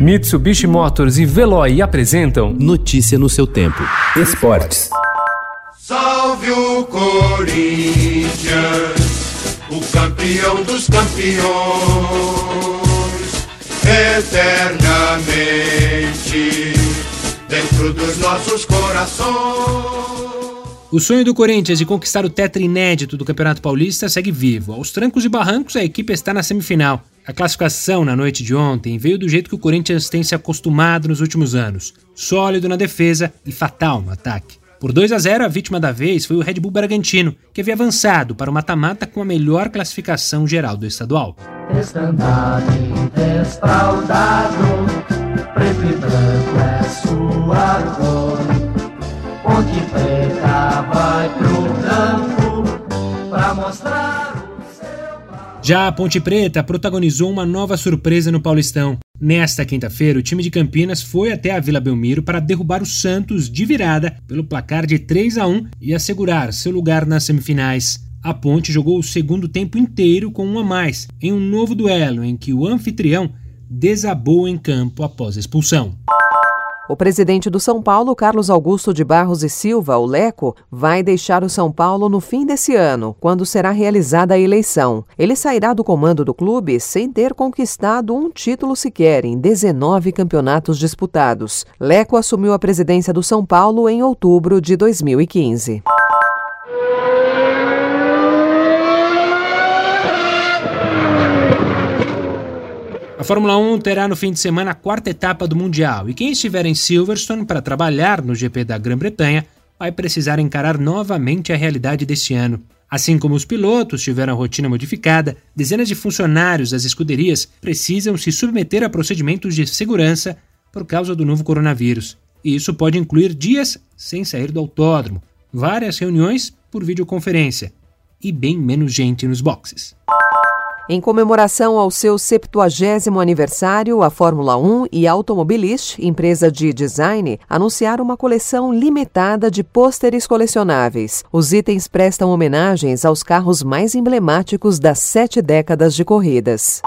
Mitsubishi Motors e Veloy apresentam Notícia no seu tempo. Esportes. Salve o Corinthians, o campeão dos campeões, eternamente dentro dos nossos corações. O sonho do Corinthians de conquistar o tetra inédito do Campeonato Paulista segue vivo. Aos trancos e barrancos, a equipe está na semifinal. A classificação na noite de ontem veio do jeito que o Corinthians tem se acostumado nos últimos anos: sólido na defesa e fatal no ataque. Por 2 a 0, a vítima da vez foi o Red Bull Bragantino, que havia avançado para o mata-mata com a melhor classificação geral do estadual. É. Ponte preta vai pro campo pra mostrar Já a Ponte Preta protagonizou uma nova surpresa no Paulistão. Nesta quinta-feira, o time de Campinas foi até a Vila Belmiro para derrubar o Santos de virada pelo placar de 3 a 1 e assegurar seu lugar nas semifinais. A Ponte jogou o segundo tempo inteiro com um a mais, em um novo duelo em que o anfitrião desabou em campo após a expulsão. O presidente do São Paulo, Carlos Augusto de Barros e Silva, o Leco, vai deixar o São Paulo no fim desse ano, quando será realizada a eleição. Ele sairá do comando do clube sem ter conquistado um título sequer em 19 campeonatos disputados. Leco assumiu a presidência do São Paulo em outubro de 2015. A Fórmula 1 terá no fim de semana a quarta etapa do Mundial e quem estiver em Silverstone para trabalhar no GP da Grã-Bretanha vai precisar encarar novamente a realidade deste ano. Assim como os pilotos tiveram a rotina modificada, dezenas de funcionários das escuderias precisam se submeter a procedimentos de segurança por causa do novo coronavírus. E isso pode incluir dias sem sair do autódromo, várias reuniões por videoconferência e bem menos gente nos boxes. Em comemoração ao seu 70º aniversário, a Fórmula 1 e Automobilist, empresa de design, anunciaram uma coleção limitada de pôsteres colecionáveis. Os itens prestam homenagens aos carros mais emblemáticos das sete décadas de corridas.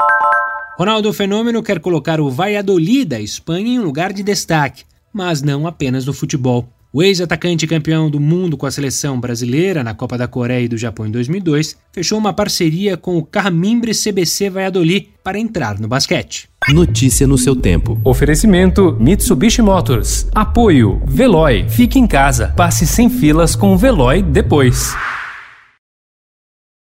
Ronaldo Fenômeno quer colocar o Valladolid da Espanha em um lugar de destaque, mas não apenas no futebol. O ex-atacante campeão do mundo com a seleção brasileira na Copa da Coreia e do Japão em 2002 fechou uma parceria com o Carmimbre CBC Valladolid para entrar no basquete. Notícia no seu tempo. Oferecimento Mitsubishi Motors. Apoio Veloy. Fique em casa. Passe sem filas com o Veloy depois.